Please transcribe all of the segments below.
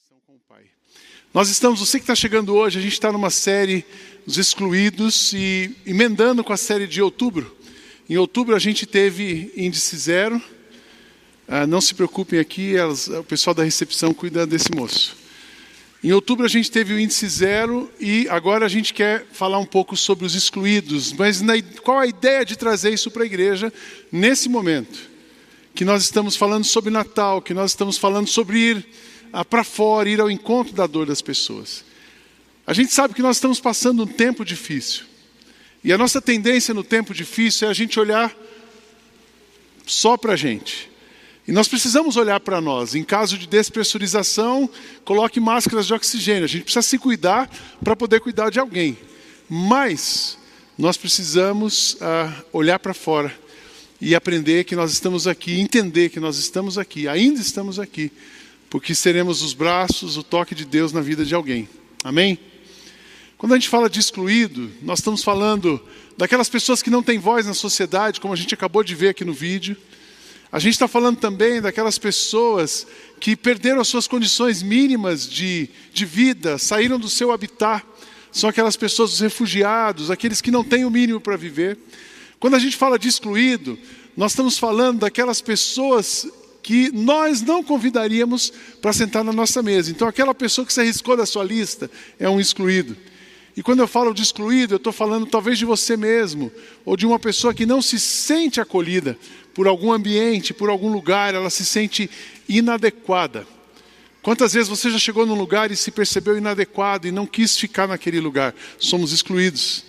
conexão com o Pai. Nós estamos, você que está chegando hoje, a gente está numa série Os Excluídos e emendando com a série de outubro. Em outubro a gente teve índice zero. Ah, não se preocupem aqui, elas, o pessoal da recepção cuida desse moço. Em outubro a gente teve o índice zero e agora a gente quer falar um pouco sobre os excluídos. Mas na, qual a ideia de trazer isso para a igreja nesse momento? Que nós estamos falando sobre Natal, que nós estamos falando sobre ir para fora, ir ao encontro da dor das pessoas. A gente sabe que nós estamos passando um tempo difícil. E a nossa tendência no tempo difícil é a gente olhar só para a gente. E nós precisamos olhar para nós. Em caso de despressurização, coloque máscaras de oxigênio. A gente precisa se cuidar para poder cuidar de alguém. Mas nós precisamos ah, olhar para fora e aprender que nós estamos aqui, entender que nós estamos aqui, ainda estamos aqui, porque seremos os braços, o toque de Deus na vida de alguém. Amém? Quando a gente fala de excluído, nós estamos falando daquelas pessoas que não têm voz na sociedade, como a gente acabou de ver aqui no vídeo. A gente está falando também daquelas pessoas que perderam as suas condições mínimas de, de vida, saíram do seu habitat. São aquelas pessoas, os refugiados, aqueles que não têm o mínimo para viver. Quando a gente fala de excluído, nós estamos falando daquelas pessoas que nós não convidaríamos para sentar na nossa mesa. Então, aquela pessoa que se arriscou da sua lista é um excluído. E quando eu falo de excluído, eu estou falando talvez de você mesmo, ou de uma pessoa que não se sente acolhida por algum ambiente, por algum lugar, ela se sente inadequada. Quantas vezes você já chegou num lugar e se percebeu inadequado e não quis ficar naquele lugar? Somos excluídos,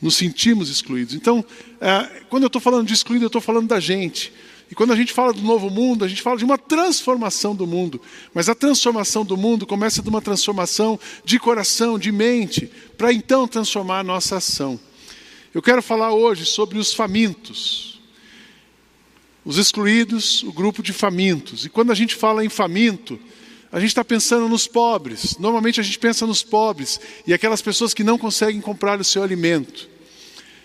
nos sentimos excluídos. Então, é, quando eu estou falando de excluído, eu estou falando da gente. E quando a gente fala do novo mundo, a gente fala de uma transformação do mundo. Mas a transformação do mundo começa de uma transformação de coração, de mente, para então transformar a nossa ação. Eu quero falar hoje sobre os famintos. Os excluídos, o grupo de famintos. E quando a gente fala em faminto, a gente está pensando nos pobres. Normalmente a gente pensa nos pobres e aquelas pessoas que não conseguem comprar o seu alimento.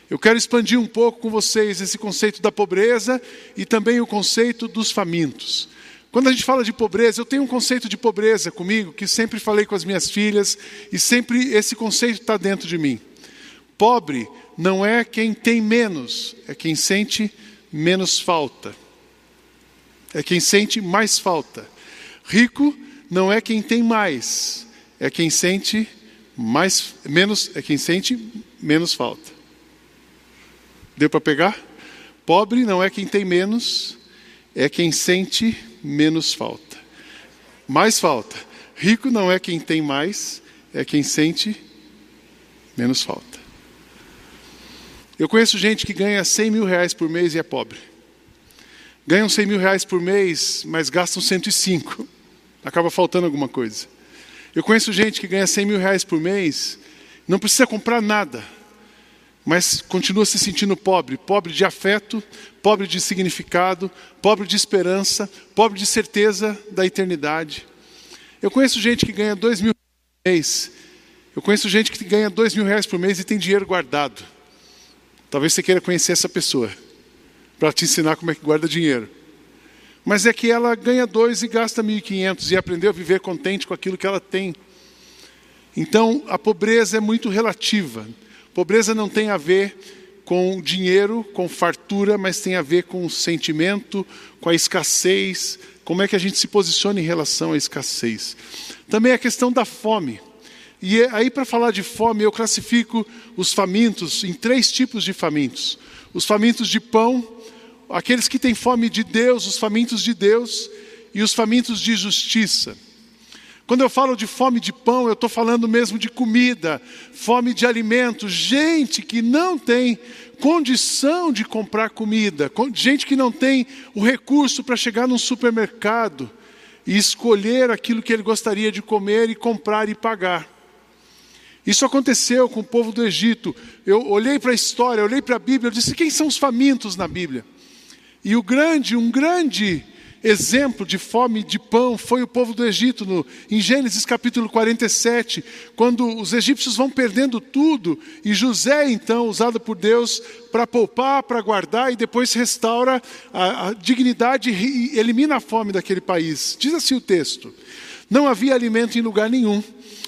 Eu quero expandir um pouco com vocês esse conceito da pobreza e também o conceito dos famintos. Quando a gente fala de pobreza, eu tenho um conceito de pobreza comigo que sempre falei com as minhas filhas e sempre esse conceito está dentro de mim. Pobre não é quem tem menos, é quem sente menos falta. É quem sente mais falta. Rico não é quem tem mais, é quem sente mais menos, é quem sente menos falta. Deu para pegar? Pobre não é quem tem menos, é quem sente menos falta. Mais falta. Rico não é quem tem mais, é quem sente menos falta. Eu conheço gente que ganha 100 mil reais por mês e é pobre. Ganham 100 mil reais por mês, mas gastam 105. Acaba faltando alguma coisa. Eu conheço gente que ganha 100 mil reais por mês, não precisa comprar nada, mas continua se sentindo pobre pobre de afeto, pobre de significado, pobre de esperança, pobre de certeza da eternidade. Eu conheço gente que ganha dois mil reais por mês. Eu conheço gente que ganha dois mil reais por mês e tem dinheiro guardado. Talvez você queira conhecer essa pessoa para te ensinar como é que guarda dinheiro. Mas é que ela ganha dois e gasta mil e quinhentos e aprendeu a viver contente com aquilo que ela tem. Então, a pobreza é muito relativa. Pobreza não tem a ver com dinheiro, com fartura, mas tem a ver com o sentimento, com a escassez, como é que a gente se posiciona em relação à escassez. Também a questão da fome. E é aí, para falar de fome, eu classifico os famintos em três tipos de famintos: os famintos de pão, aqueles que têm fome de Deus, os famintos de Deus, e os famintos de justiça. Quando eu falo de fome de pão, eu estou falando mesmo de comida, fome de alimento, gente que não tem condição de comprar comida, gente que não tem o recurso para chegar num supermercado e escolher aquilo que ele gostaria de comer e comprar e pagar. Isso aconteceu com o povo do Egito. Eu olhei para a história, olhei para a Bíblia, eu disse: quem são os famintos na Bíblia? E o grande, um grande exemplo de fome de pão foi o povo do Egito, no, em Gênesis capítulo 47, quando os egípcios vão perdendo tudo, e José, então, usado por Deus para poupar, para guardar, e depois restaura a, a dignidade e elimina a fome daquele país. Diz assim o texto: Não havia alimento em lugar nenhum,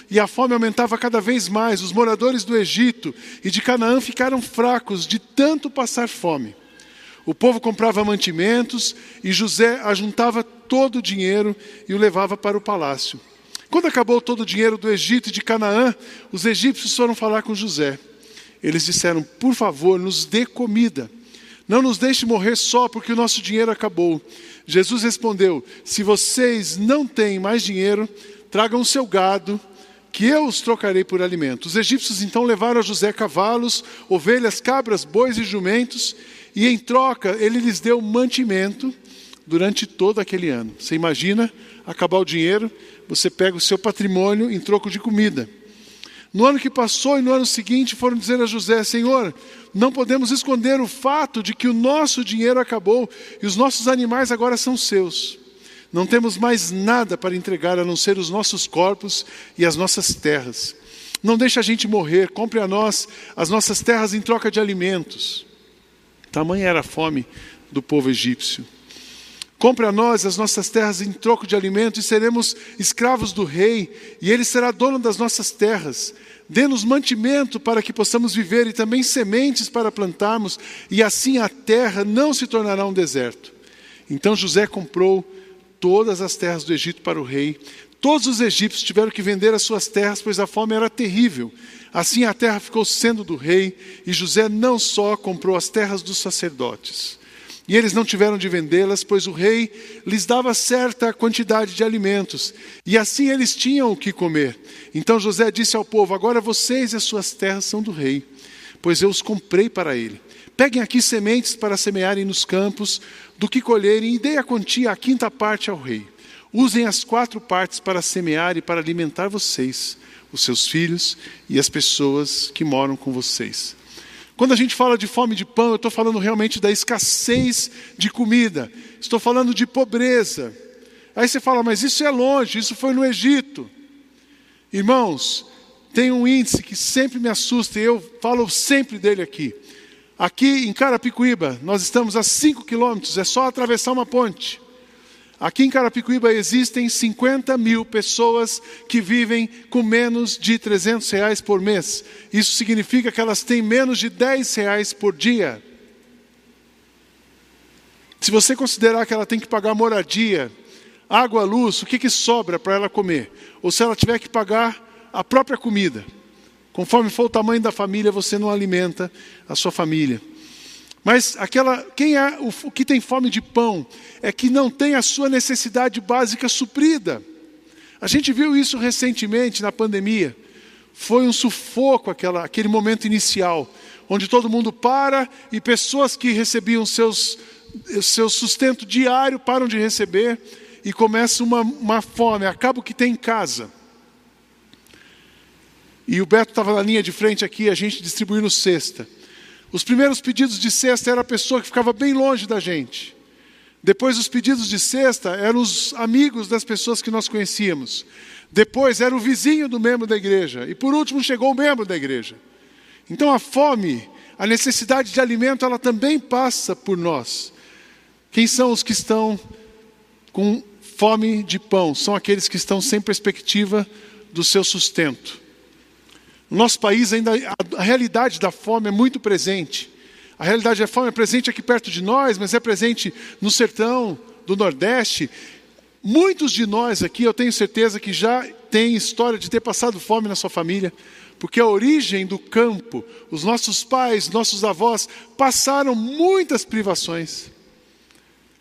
e a fome aumentava cada vez mais. Os moradores do Egito e de Canaã ficaram fracos de tanto passar fome. O povo comprava mantimentos e José ajuntava todo o dinheiro e o levava para o palácio. Quando acabou todo o dinheiro do Egito e de Canaã, os egípcios foram falar com José. Eles disseram: Por favor, nos dê comida. Não nos deixe morrer só porque o nosso dinheiro acabou. Jesus respondeu: Se vocês não têm mais dinheiro, tragam o seu gado, que eu os trocarei por alimento. Os egípcios então levaram a José cavalos, ovelhas, cabras, bois e jumentos, e em troca ele lhes deu mantimento durante todo aquele ano. Você imagina acabar o dinheiro, você pega o seu patrimônio em troco de comida. No ano que passou e no ano seguinte foram dizer a José: Senhor, não podemos esconder o fato de que o nosso dinheiro acabou e os nossos animais agora são seus. Não temos mais nada para entregar a não ser os nossos corpos e as nossas terras. Não deixe a gente morrer, compre a nós as nossas terras em troca de alimentos. Tamanha era a fome do povo egípcio. Compre a nós as nossas terras em troco de alimento e seremos escravos do rei, e ele será dono das nossas terras. Dê-nos mantimento para que possamos viver e também sementes para plantarmos, e assim a terra não se tornará um deserto. Então José comprou todas as terras do Egito para o rei. Todos os egípcios tiveram que vender as suas terras, pois a fome era terrível. Assim a terra ficou sendo do rei, e José não só comprou as terras dos sacerdotes, e eles não tiveram de vendê-las, pois o rei lhes dava certa quantidade de alimentos, e assim eles tinham o que comer. Então José disse ao povo: Agora vocês e as suas terras são do rei, pois eu os comprei para ele. Peguem aqui sementes para semearem nos campos, do que colherem, e dê a quantia, a quinta parte ao rei. Usem as quatro partes para semear e para alimentar vocês, os seus filhos e as pessoas que moram com vocês. Quando a gente fala de fome de pão, eu estou falando realmente da escassez de comida, estou falando de pobreza. Aí você fala, mas isso é longe, isso foi no Egito. Irmãos, tem um índice que sempre me assusta e eu falo sempre dele aqui. Aqui em Carapicuíba, nós estamos a 5 quilômetros, é só atravessar uma ponte. Aqui em Carapicuíba existem 50 mil pessoas que vivem com menos de 300 reais por mês. Isso significa que elas têm menos de 10 reais por dia. Se você considerar que ela tem que pagar moradia, água, luz, o que, que sobra para ela comer? Ou se ela tiver que pagar a própria comida. Conforme for o tamanho da família, você não alimenta a sua família. Mas aquela, quem é o, que tem fome de pão é que não tem a sua necessidade básica suprida. A gente viu isso recentemente na pandemia. Foi um sufoco aquela, aquele momento inicial, onde todo mundo para e pessoas que recebiam seus, seu sustento diário param de receber e começa uma, uma fome. Acaba o que tem em casa. E o Beto estava na linha de frente aqui, a gente distribuindo cesta. Os primeiros pedidos de cesta era a pessoa que ficava bem longe da gente. Depois, os pedidos de cesta eram os amigos das pessoas que nós conhecíamos. Depois, era o vizinho do membro da igreja. E por último, chegou o membro da igreja. Então, a fome, a necessidade de alimento, ela também passa por nós. Quem são os que estão com fome de pão? São aqueles que estão sem perspectiva do seu sustento. No nosso país, ainda a, realidade da fome é muito presente. A realidade da fome é presente aqui perto de nós, mas é presente no sertão do Nordeste. Muitos de nós aqui, eu tenho certeza que já tem história de ter passado fome na sua família, porque a origem do campo, os nossos pais, nossos avós passaram muitas privações,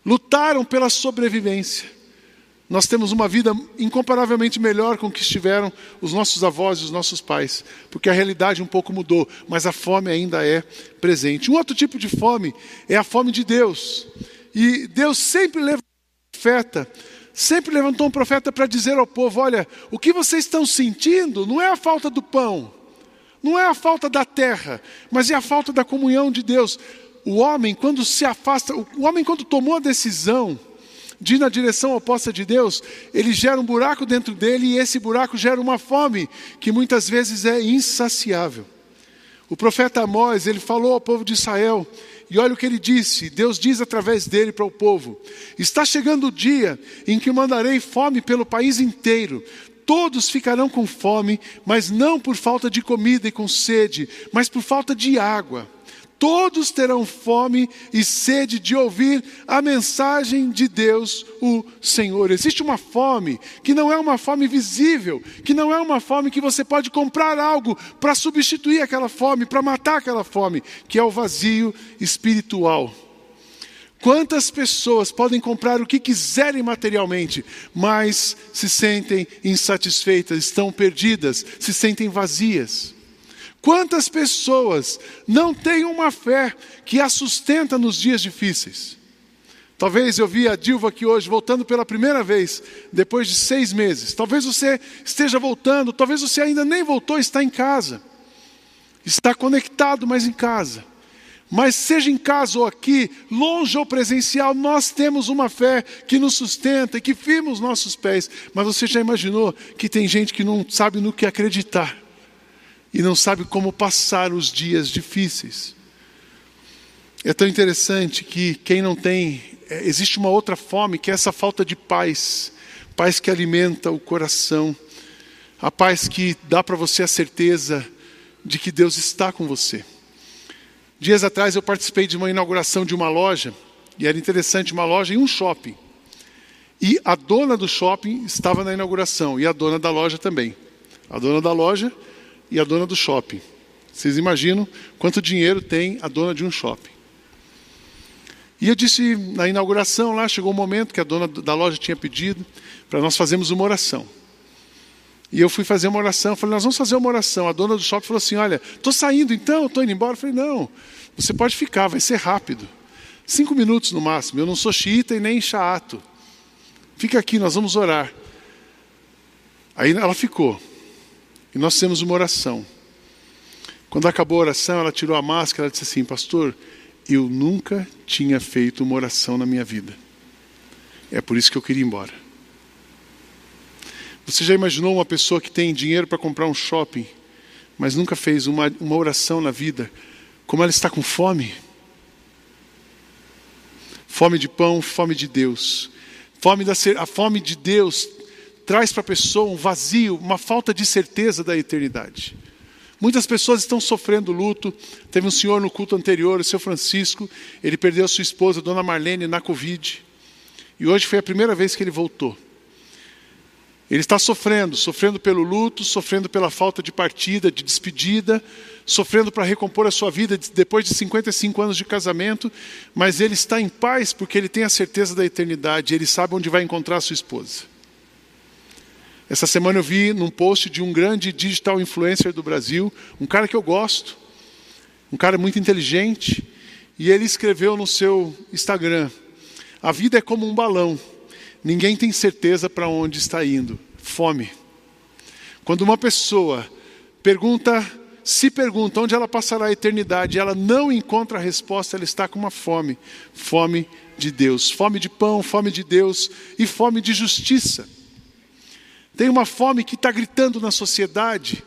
lutaram pela sobrevivência. Nós temos uma vida incomparavelmente melhor com que estiveram os nossos avós e os nossos pais, porque a realidade um pouco mudou, mas a fome ainda é presente. Um outro tipo de fome é a fome de Deus. E Deus sempre levantou um profeta, sempre levantou um profeta para dizer ao povo: olha, o que vocês estão sentindo não é a falta do pão, não é a falta da terra, mas é a falta da comunhão de Deus. O homem, quando se afasta, o homem, quando tomou a decisão, de ir na direção oposta de Deus, ele gera um buraco dentro dele e esse buraco gera uma fome que muitas vezes é insaciável. O profeta Amós, ele falou ao povo de Israel, E olha o que ele disse: Deus diz através dele para o povo: Está chegando o dia em que mandarei fome pelo país inteiro. Todos ficarão com fome, mas não por falta de comida e com sede, mas por falta de água. Todos terão fome e sede de ouvir a mensagem de Deus, o Senhor. Existe uma fome que não é uma fome visível, que não é uma fome que você pode comprar algo para substituir aquela fome, para matar aquela fome, que é o vazio espiritual. Quantas pessoas podem comprar o que quiserem materialmente, mas se sentem insatisfeitas, estão perdidas, se sentem vazias? Quantas pessoas não têm uma fé que a sustenta nos dias difíceis? Talvez eu vi a Dilva aqui hoje voltando pela primeira vez, depois de seis meses. Talvez você esteja voltando, talvez você ainda nem voltou, está em casa. Está conectado, mas em casa. Mas seja em casa ou aqui, longe ou presencial, nós temos uma fé que nos sustenta e que firma os nossos pés. Mas você já imaginou que tem gente que não sabe no que acreditar? E não sabe como passar os dias difíceis. É tão interessante que quem não tem, é, existe uma outra fome, que é essa falta de paz, paz que alimenta o coração, a paz que dá para você a certeza de que Deus está com você. Dias atrás eu participei de uma inauguração de uma loja, e era interessante, uma loja em um shopping. E a dona do shopping estava na inauguração, e a dona da loja também. A dona da loja e a dona do shopping. Vocês imaginam quanto dinheiro tem a dona de um shopping. E eu disse na inauguração lá, chegou o um momento que a dona da loja tinha pedido para nós fazermos uma oração. E eu fui fazer uma oração, falei, nós vamos fazer uma oração. A dona do shopping falou assim: olha, estou saindo então, estou indo embora. Eu falei, não, você pode ficar, vai ser rápido. Cinco minutos no máximo. Eu não sou xiita e nem chato. Fica aqui, nós vamos orar. Aí ela ficou. E nós fizemos uma oração. Quando acabou a oração, ela tirou a máscara e disse assim: Pastor, eu nunca tinha feito uma oração na minha vida. É por isso que eu queria ir embora. Você já imaginou uma pessoa que tem dinheiro para comprar um shopping, mas nunca fez uma, uma oração na vida? Como ela está com fome? Fome de pão, fome de Deus. Fome da, a fome de Deus traz para a pessoa um vazio, uma falta de certeza da eternidade. Muitas pessoas estão sofrendo luto. Teve um senhor no culto anterior, o seu Francisco, ele perdeu sua esposa, dona Marlene, na Covid. E hoje foi a primeira vez que ele voltou. Ele está sofrendo, sofrendo pelo luto, sofrendo pela falta de partida, de despedida, sofrendo para recompor a sua vida depois de 55 anos de casamento, mas ele está em paz porque ele tem a certeza da eternidade, ele sabe onde vai encontrar a sua esposa. Essa semana eu vi num post de um grande digital influencer do Brasil, um cara que eu gosto, um cara muito inteligente, e ele escreveu no seu Instagram: A vida é como um balão, ninguém tem certeza para onde está indo. Fome. Quando uma pessoa pergunta, se pergunta onde ela passará a eternidade, ela não encontra a resposta, ela está com uma fome, fome de Deus, fome de pão, fome de Deus e fome de justiça. Tem uma fome que está gritando na sociedade.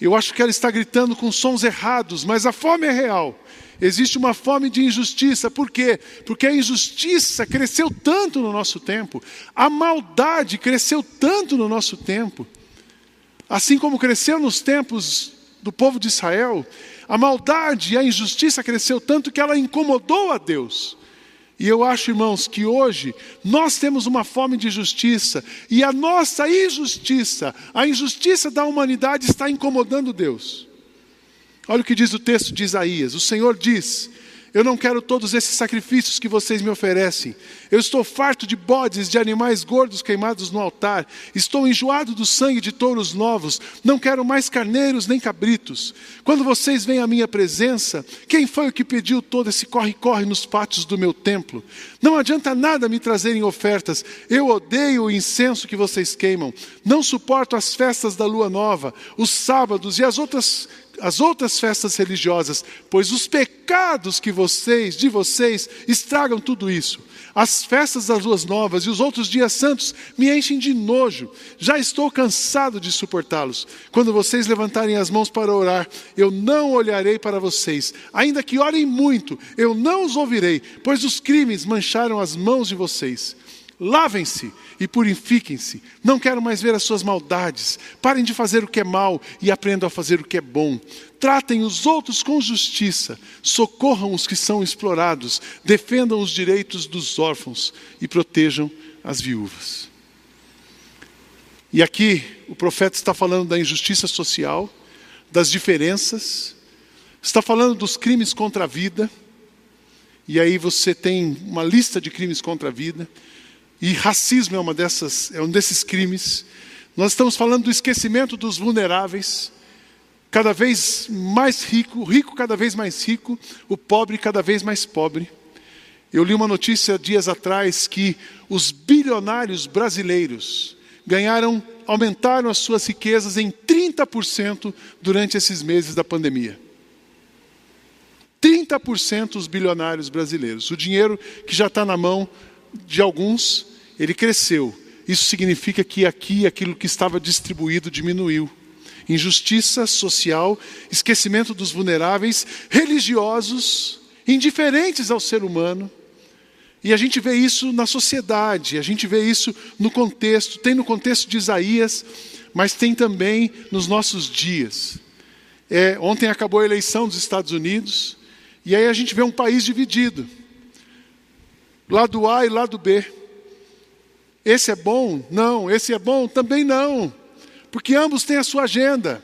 Eu acho que ela está gritando com sons errados, mas a fome é real. Existe uma fome de injustiça, por quê? Porque a injustiça cresceu tanto no nosso tempo, a maldade cresceu tanto no nosso tempo, assim como cresceu nos tempos do povo de Israel, a maldade e a injustiça cresceu tanto que ela incomodou a Deus. E eu acho, irmãos, que hoje nós temos uma fome de justiça, e a nossa injustiça, a injustiça da humanidade está incomodando Deus. Olha o que diz o texto de Isaías: o Senhor diz: eu não quero todos esses sacrifícios que vocês me oferecem. Eu estou farto de bodes, de animais gordos queimados no altar. Estou enjoado do sangue de touros novos. Não quero mais carneiros nem cabritos. Quando vocês vêm à minha presença, quem foi o que pediu todo esse corre-corre nos pátios do meu templo? Não adianta nada me trazerem ofertas. Eu odeio o incenso que vocês queimam. Não suporto as festas da lua nova, os sábados e as outras as outras festas religiosas, pois os pecados que vocês, de vocês, estragam tudo isso. As festas das luas novas e os outros dias santos me enchem de nojo. Já estou cansado de suportá-los. Quando vocês levantarem as mãos para orar, eu não olharei para vocês. Ainda que orem muito, eu não os ouvirei, pois os crimes mancharam as mãos de vocês. Lavem-se e purifiquem-se. Não quero mais ver as suas maldades. Parem de fazer o que é mal e aprendam a fazer o que é bom. Tratem os outros com justiça. Socorram os que são explorados. Defendam os direitos dos órfãos e protejam as viúvas. E aqui o profeta está falando da injustiça social, das diferenças, está falando dos crimes contra a vida. E aí você tem uma lista de crimes contra a vida. E racismo é, uma dessas, é um desses crimes. Nós estamos falando do esquecimento dos vulneráveis, cada vez mais rico, o rico cada vez mais rico, o pobre cada vez mais pobre. Eu li uma notícia dias atrás que os bilionários brasileiros ganharam, aumentaram as suas riquezas em 30% durante esses meses da pandemia. 30% os bilionários brasileiros. O dinheiro que já está na mão de alguns, ele cresceu. Isso significa que aqui aquilo que estava distribuído diminuiu. Injustiça social, esquecimento dos vulneráveis, religiosos, indiferentes ao ser humano. E a gente vê isso na sociedade, a gente vê isso no contexto, tem no contexto de Isaías, mas tem também nos nossos dias. É, ontem acabou a eleição dos Estados Unidos, e aí a gente vê um país dividido lado A e lado B. Esse é bom? Não. Esse é bom? Também não. Porque ambos têm a sua agenda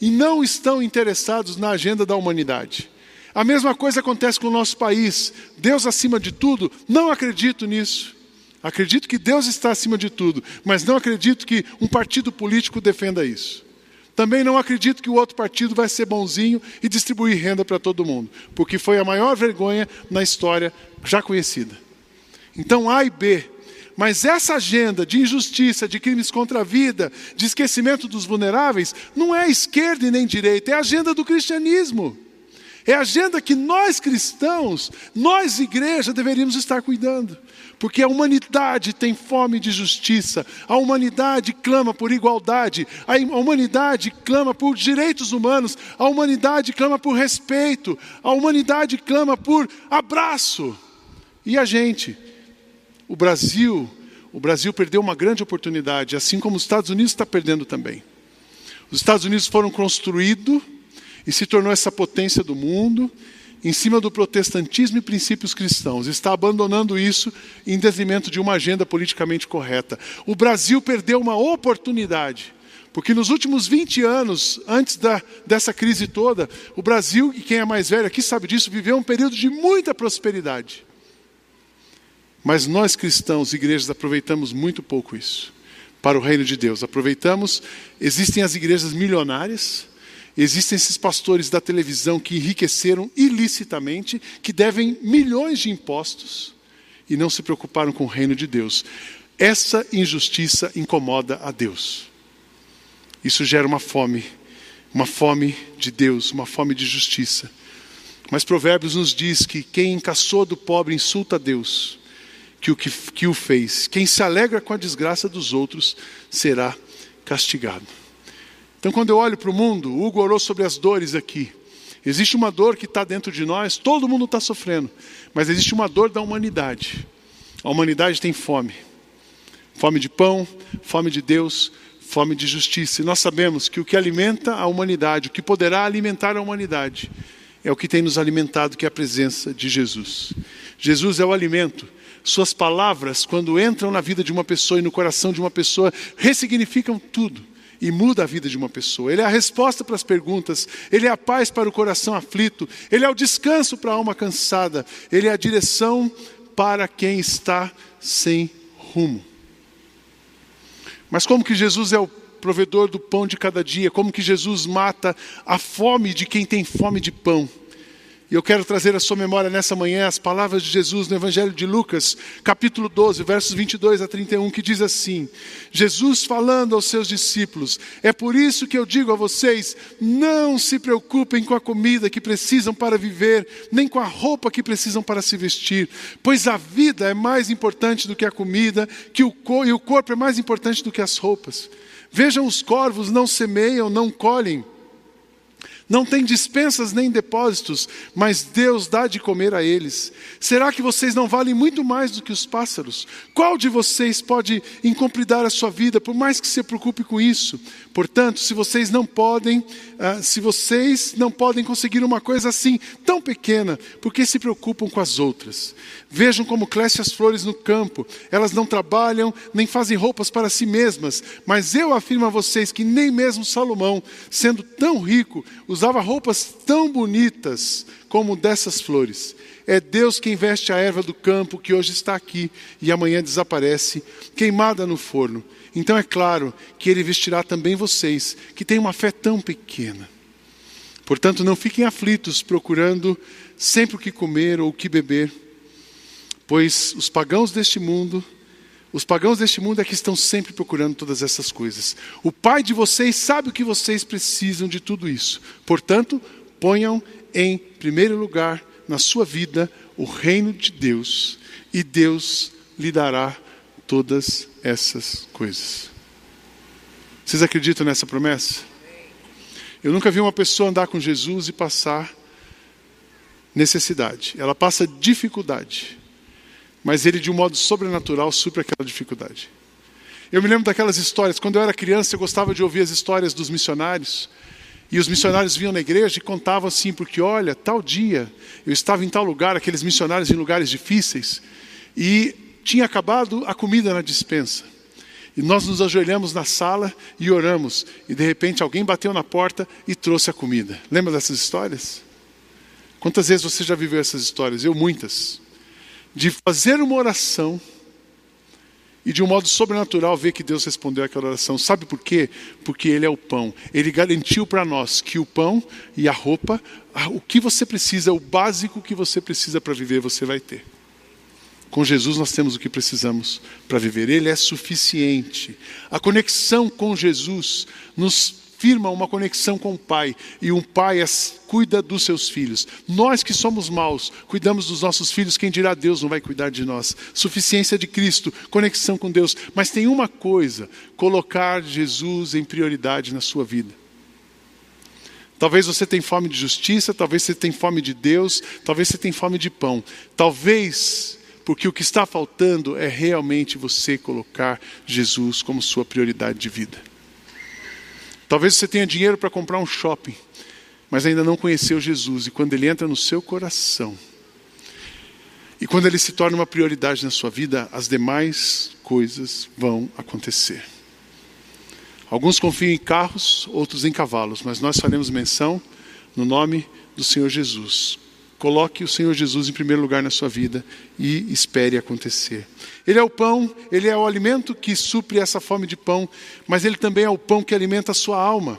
e não estão interessados na agenda da humanidade. A mesma coisa acontece com o nosso país. Deus acima de tudo? Não acredito nisso. Acredito que Deus está acima de tudo, mas não acredito que um partido político defenda isso. Também não acredito que o outro partido vai ser bonzinho e distribuir renda para todo mundo, porque foi a maior vergonha na história já conhecida. Então, A e B. Mas essa agenda de injustiça, de crimes contra a vida, de esquecimento dos vulneráveis, não é esquerda e nem direita, é a agenda do cristianismo. É a agenda que nós cristãos, nós igreja, deveríamos estar cuidando. Porque a humanidade tem fome de justiça, a humanidade clama por igualdade, a humanidade clama por direitos humanos, a humanidade clama por respeito, a humanidade clama por abraço. E a gente? O Brasil, o Brasil perdeu uma grande oportunidade, assim como os Estados Unidos está perdendo também. Os Estados Unidos foram construídos e se tornou essa potência do mundo em cima do protestantismo e princípios cristãos. Está abandonando isso em detrimento de uma agenda politicamente correta. O Brasil perdeu uma oportunidade. Porque nos últimos 20 anos, antes da, dessa crise toda, o Brasil, e quem é mais velho aqui sabe disso, viveu um período de muita prosperidade. Mas nós cristãos, igrejas, aproveitamos muito pouco isso para o reino de Deus. Aproveitamos, existem as igrejas milionárias, existem esses pastores da televisão que enriqueceram ilicitamente, que devem milhões de impostos e não se preocuparam com o reino de Deus. Essa injustiça incomoda a Deus. Isso gera uma fome, uma fome de Deus, uma fome de justiça. Mas Provérbios nos diz que quem encaçou do pobre insulta a Deus que o, que, que o fez. Quem se alegra com a desgraça dos outros será castigado. Então, quando eu olho para o mundo, Hugo orou sobre as dores aqui. Existe uma dor que está dentro de nós, todo mundo está sofrendo, mas existe uma dor da humanidade. A humanidade tem fome fome de pão, fome de Deus, fome de justiça. E nós sabemos que o que alimenta a humanidade, o que poderá alimentar a humanidade, é o que tem nos alimentado, que é a presença de Jesus. Jesus é o alimento suas palavras, quando entram na vida de uma pessoa e no coração de uma pessoa, ressignificam tudo e muda a vida de uma pessoa. Ele é a resposta para as perguntas, ele é a paz para o coração aflito, ele é o descanso para a alma cansada, ele é a direção para quem está sem rumo. Mas como que Jesus é o provedor do pão de cada dia? Como que Jesus mata a fome de quem tem fome de pão? E eu quero trazer à sua memória nessa manhã as palavras de Jesus no Evangelho de Lucas, capítulo 12, versos 22 a 31, que diz assim: Jesus falando aos seus discípulos: É por isso que eu digo a vocês: não se preocupem com a comida que precisam para viver, nem com a roupa que precisam para se vestir, pois a vida é mais importante do que a comida, que o e o corpo é mais importante do que as roupas. Vejam os corvos, não semeiam, não colhem não tem dispensas nem depósitos, mas Deus dá de comer a eles. Será que vocês não valem muito mais do que os pássaros? Qual de vocês pode incompridar a sua vida, por mais que se preocupe com isso? Portanto, se vocês não podem, uh, se vocês não podem conseguir uma coisa assim tão pequena, por que se preocupam com as outras? Vejam como crescem as flores no campo. Elas não trabalham nem fazem roupas para si mesmas, mas eu afirmo a vocês que nem mesmo Salomão, sendo tão rico, usava roupas tão bonitas como dessas flores. É Deus quem veste a erva do campo que hoje está aqui e amanhã desaparece, queimada no forno. Então é claro que Ele vestirá também vocês, que têm uma fé tão pequena. Portanto, não fiquem aflitos procurando sempre o que comer ou o que beber, pois os pagãos deste mundo os pagãos deste mundo é que estão sempre procurando todas essas coisas. O Pai de vocês sabe o que vocês precisam de tudo isso. Portanto, ponham em primeiro lugar na sua vida o reino de Deus, e Deus lhe dará todas essas coisas. Vocês acreditam nessa promessa? Eu nunca vi uma pessoa andar com Jesus e passar necessidade. Ela passa dificuldade mas ele, de um modo sobrenatural, supre aquela dificuldade. Eu me lembro daquelas histórias. Quando eu era criança, eu gostava de ouvir as histórias dos missionários. E os missionários vinham na igreja e contavam assim, porque olha, tal dia eu estava em tal lugar, aqueles missionários em lugares difíceis, e tinha acabado a comida na dispensa. E nós nos ajoelhamos na sala e oramos, e de repente alguém bateu na porta e trouxe a comida. Lembra dessas histórias? Quantas vezes você já viveu essas histórias? Eu muitas de fazer uma oração e de um modo sobrenatural ver que Deus respondeu aquela oração. Sabe por quê? Porque Ele é o pão. Ele garantiu para nós que o pão e a roupa, o que você precisa, o básico que você precisa para viver, você vai ter. Com Jesus nós temos o que precisamos para viver. Ele é suficiente. A conexão com Jesus nos firma uma conexão com o Pai, e um pai cuida dos seus filhos. Nós que somos maus, cuidamos dos nossos filhos, quem dirá Deus não vai cuidar de nós. Suficiência de Cristo, conexão com Deus. Mas tem uma coisa: colocar Jesus em prioridade na sua vida. Talvez você tenha fome de justiça, talvez você tenha fome de Deus, talvez você tenha fome de pão. Talvez porque o que está faltando é realmente você colocar Jesus como sua prioridade de vida. Talvez você tenha dinheiro para comprar um shopping, mas ainda não conheceu Jesus. E quando ele entra no seu coração, e quando ele se torna uma prioridade na sua vida, as demais coisas vão acontecer. Alguns confiam em carros, outros em cavalos, mas nós faremos menção no nome do Senhor Jesus. Coloque o Senhor Jesus em primeiro lugar na sua vida e espere acontecer. Ele é o pão, ele é o alimento que supre essa fome de pão, mas ele também é o pão que alimenta a sua alma.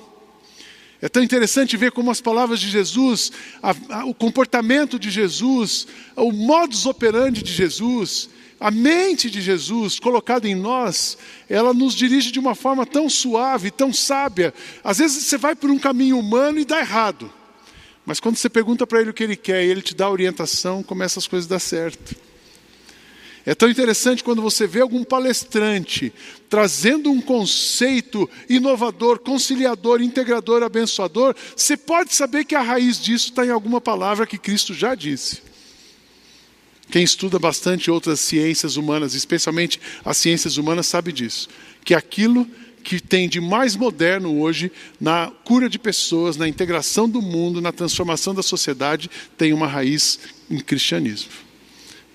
É tão interessante ver como as palavras de Jesus, a, a, o comportamento de Jesus, o modus operandi de Jesus, a mente de Jesus colocada em nós, ela nos dirige de uma forma tão suave, tão sábia. Às vezes você vai por um caminho humano e dá errado. Mas quando você pergunta para ele o que ele quer e ele te dá orientação, começa as coisas a dar certo. É tão interessante quando você vê algum palestrante trazendo um conceito inovador, conciliador, integrador, abençoador, você pode saber que a raiz disso está em alguma palavra que Cristo já disse. Quem estuda bastante outras ciências humanas, especialmente as ciências humanas, sabe disso. Que aquilo que tem de mais moderno hoje na cura de pessoas, na integração do mundo, na transformação da sociedade, tem uma raiz em cristianismo.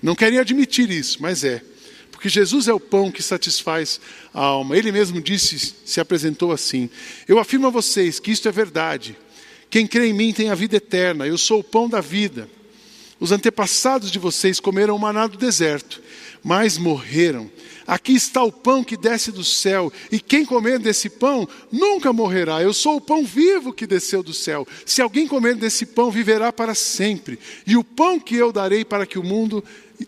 Não querem admitir isso, mas é. Porque Jesus é o pão que satisfaz a alma. Ele mesmo disse, se apresentou assim: Eu afirmo a vocês que isto é verdade. Quem crê em mim tem a vida eterna. Eu sou o pão da vida. Os antepassados de vocês comeram maná do deserto, mas morreram. Aqui está o pão que desce do céu, e quem comer desse pão nunca morrerá. Eu sou o pão vivo que desceu do céu. Se alguém comer desse pão, viverá para sempre. E o pão que eu darei para que o mundo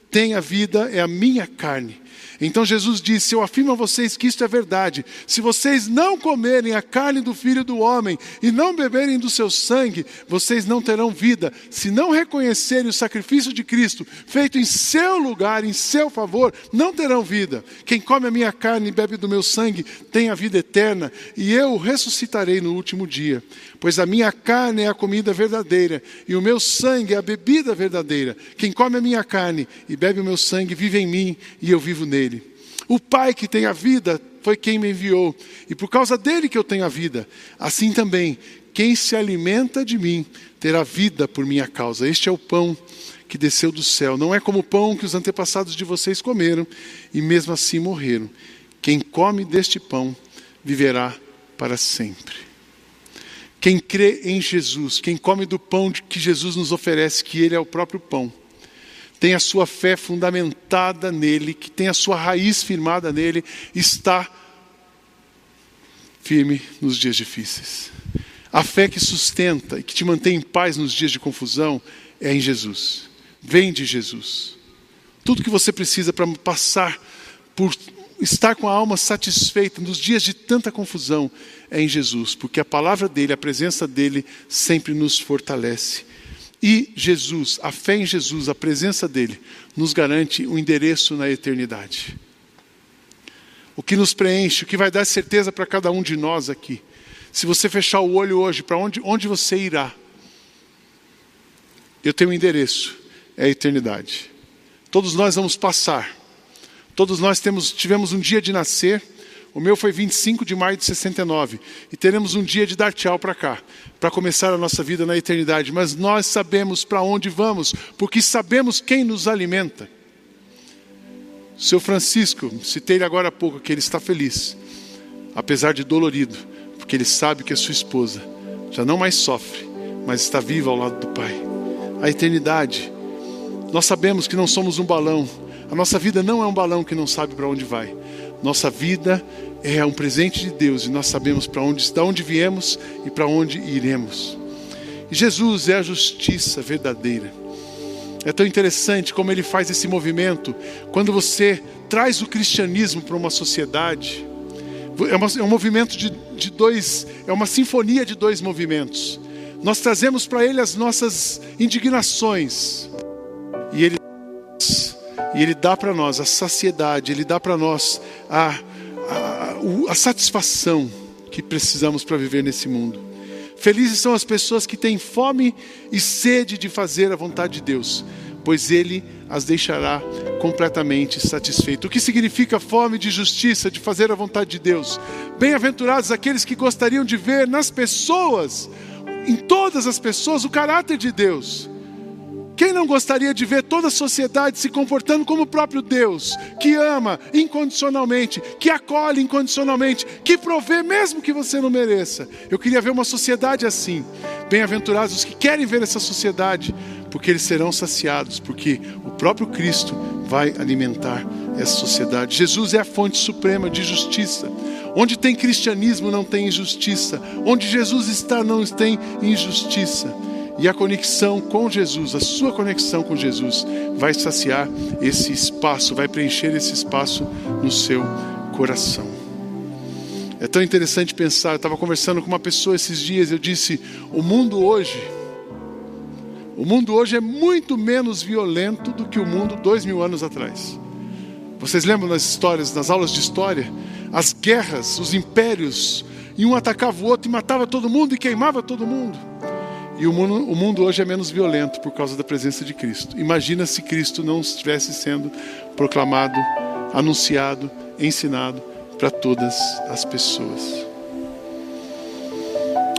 tenha vida é a minha carne. Então Jesus disse: Eu afirmo a vocês que isto é verdade. Se vocês não comerem a carne do filho do homem e não beberem do seu sangue, vocês não terão vida. Se não reconhecerem o sacrifício de Cristo feito em seu lugar, em seu favor, não terão vida. Quem come a minha carne e bebe do meu sangue tem a vida eterna, e eu o ressuscitarei no último dia. Pois a minha carne é a comida verdadeira, e o meu sangue é a bebida verdadeira. Quem come a minha carne e bebe o meu sangue vive em mim, e eu vivo nele. O Pai que tem a vida foi quem me enviou, e por causa dele que eu tenho a vida. Assim também, quem se alimenta de mim terá vida por minha causa. Este é o pão que desceu do céu. Não é como o pão que os antepassados de vocês comeram e mesmo assim morreram. Quem come deste pão viverá para sempre. Quem crê em Jesus, quem come do pão que Jesus nos oferece, que Ele é o próprio pão tem a sua fé fundamentada nele, que tem a sua raiz firmada nele, está firme nos dias difíceis. A fé que sustenta e que te mantém em paz nos dias de confusão é em Jesus. Vem de Jesus. Tudo que você precisa para passar por estar com a alma satisfeita nos dias de tanta confusão é em Jesus, porque a palavra dele, a presença dele sempre nos fortalece. E Jesus, a fé em Jesus, a presença dele, nos garante um endereço na eternidade. O que nos preenche, o que vai dar certeza para cada um de nós aqui. Se você fechar o olho hoje, para onde, onde você irá? Eu tenho um endereço, é a eternidade. Todos nós vamos passar. Todos nós temos, tivemos um dia de nascer o meu foi 25 de maio de 69. E teremos um dia de dar tchau para cá, para começar a nossa vida na eternidade. Mas nós sabemos para onde vamos, porque sabemos quem nos alimenta. Seu Francisco, citei ele agora há pouco, que ele está feliz, apesar de dolorido, porque ele sabe que a sua esposa já não mais sofre, mas está viva ao lado do Pai. A eternidade. Nós sabemos que não somos um balão. A nossa vida não é um balão que não sabe para onde vai. Nossa vida é um presente de Deus e nós sabemos para onde, de onde viemos e para onde iremos. E Jesus é a justiça verdadeira. É tão interessante como ele faz esse movimento quando você traz o cristianismo para uma sociedade. É, uma, é um movimento de, de dois, é uma sinfonia de dois movimentos. Nós trazemos para ele as nossas indignações e ele e Ele dá para nós a saciedade, Ele dá para nós a, a, a satisfação que precisamos para viver nesse mundo. Felizes são as pessoas que têm fome e sede de fazer a vontade de Deus, pois Ele as deixará completamente satisfeitos. O que significa fome de justiça, de fazer a vontade de Deus? Bem-aventurados aqueles que gostariam de ver nas pessoas, em todas as pessoas, o caráter de Deus. Quem não gostaria de ver toda a sociedade se comportando como o próprio Deus, que ama incondicionalmente, que acolhe incondicionalmente, que provê mesmo que você não mereça? Eu queria ver uma sociedade assim. Bem-aventurados os que querem ver essa sociedade, porque eles serão saciados, porque o próprio Cristo vai alimentar essa sociedade. Jesus é a fonte suprema de justiça. Onde tem cristianismo não tem injustiça. Onde Jesus está não tem injustiça. E a conexão com Jesus, a sua conexão com Jesus, vai saciar esse espaço, vai preencher esse espaço no seu coração. É tão interessante pensar. Eu estava conversando com uma pessoa esses dias. Eu disse: o mundo hoje, o mundo hoje é muito menos violento do que o mundo dois mil anos atrás. Vocês lembram das histórias, nas aulas de história? As guerras, os impérios, e um atacava o outro e matava todo mundo e queimava todo mundo. E o mundo, o mundo hoje é menos violento por causa da presença de Cristo. Imagina se Cristo não estivesse sendo proclamado, anunciado, ensinado para todas as pessoas.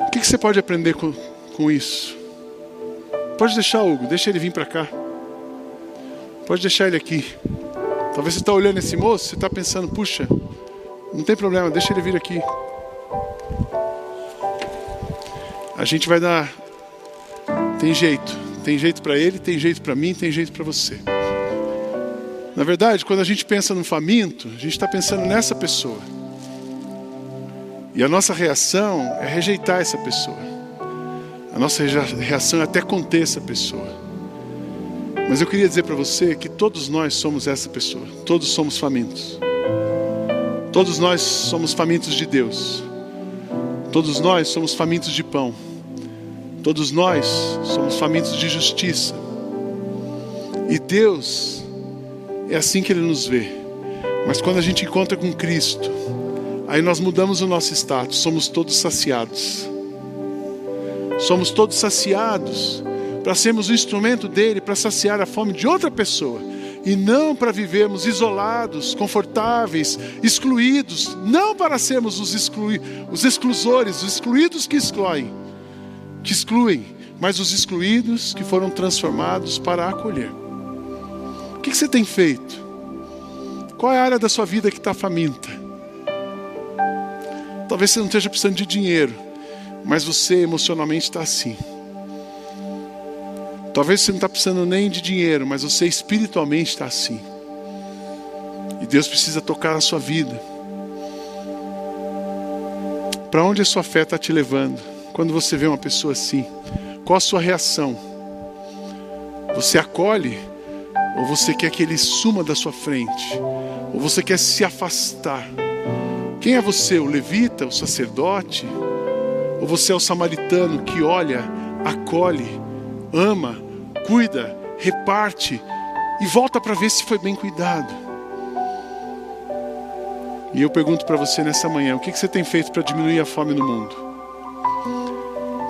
O que, que você pode aprender com, com isso? Pode deixar, Hugo, deixa ele vir para cá. Pode deixar ele aqui. Talvez você está olhando esse moço, você está pensando, puxa, não tem problema, deixa ele vir aqui. A gente vai dar tem jeito, Tem jeito para ele, tem jeito para mim, tem jeito para você. Na verdade, quando a gente pensa no faminto, a gente está pensando nessa pessoa. E a nossa reação é rejeitar essa pessoa. A nossa reação é até conter essa pessoa. Mas eu queria dizer para você que todos nós somos essa pessoa. Todos somos famintos. Todos nós somos famintos de Deus. Todos nós somos famintos de pão. Todos nós somos famintos de justiça. E Deus é assim que Ele nos vê. Mas quando a gente encontra com Cristo, aí nós mudamos o nosso status, somos todos saciados. Somos todos saciados para sermos o instrumento dele para saciar a fome de outra pessoa e não para vivermos isolados, confortáveis, excluídos, não para sermos os, exclui, os exclusores, os excluídos que excluem, que excluem, mas os excluídos que foram transformados para acolher. O que, você tem feito? Qual é a área da sua vida que está faminta? Talvez você não esteja precisando de dinheiro, mas você emocionalmente está assim. Talvez você não está precisando nem de dinheiro, mas você espiritualmente está assim. E Deus precisa tocar na sua vida. Para onde a sua fé está te levando? Quando você vê uma pessoa assim, qual a sua reação? Você acolhe? Ou você quer que ele suma da sua frente? Ou você quer se afastar? Quem é você? O levita, o sacerdote? Ou você é o samaritano que olha, acolhe, ama cuida, reparte e volta para ver se foi bem cuidado. E eu pergunto para você nessa manhã: o que você tem feito para diminuir a fome no mundo?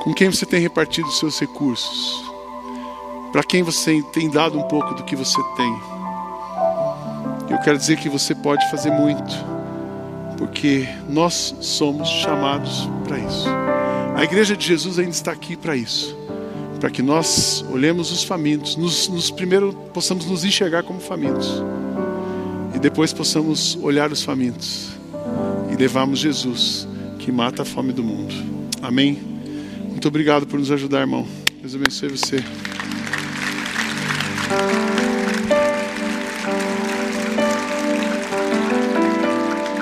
Com quem você tem repartido os seus recursos? Para quem você tem dado um pouco do que você tem? Eu quero dizer que você pode fazer muito, porque nós somos chamados para isso. A igreja de Jesus ainda está aqui para isso para que nós olhemos os famintos, nos, nos primeiro possamos nos enxergar como famintos e depois possamos olhar os famintos e levarmos Jesus que mata a fome do mundo. Amém. Muito obrigado por nos ajudar, irmão. Deus abençoe você.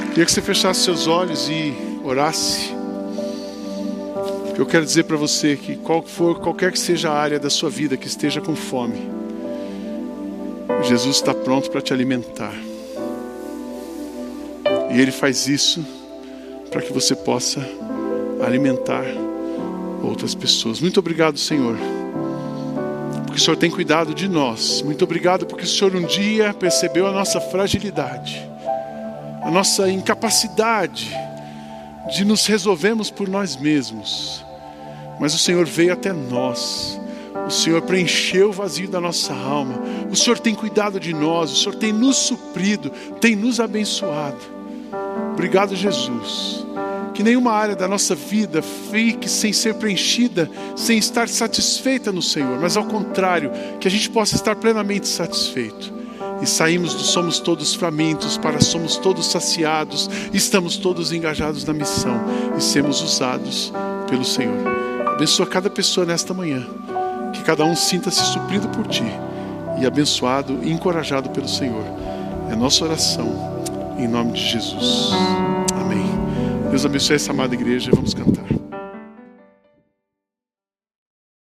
Queria que você fechasse seus olhos e orasse. Eu quero dizer para você que qual for, qualquer que seja a área da sua vida que esteja com fome, Jesus está pronto para te alimentar. E Ele faz isso para que você possa alimentar outras pessoas. Muito obrigado, Senhor, porque o Senhor tem cuidado de nós. Muito obrigado porque o Senhor um dia percebeu a nossa fragilidade, a nossa incapacidade de nos resolvermos por nós mesmos mas o Senhor veio até nós. O Senhor preencheu o vazio da nossa alma. O Senhor tem cuidado de nós. O Senhor tem nos suprido, tem nos abençoado. Obrigado, Jesus. Que nenhuma área da nossa vida fique sem ser preenchida, sem estar satisfeita no Senhor, mas ao contrário, que a gente possa estar plenamente satisfeito. E saímos do somos todos famintos para somos todos saciados, estamos todos engajados na missão e sermos usados pelo Senhor. Abençoa cada pessoa nesta manhã. Que cada um sinta-se suprido por ti e abençoado e encorajado pelo Senhor. É nossa oração, em nome de Jesus. Deus abençoe essa amada igreja. Vamos cantar.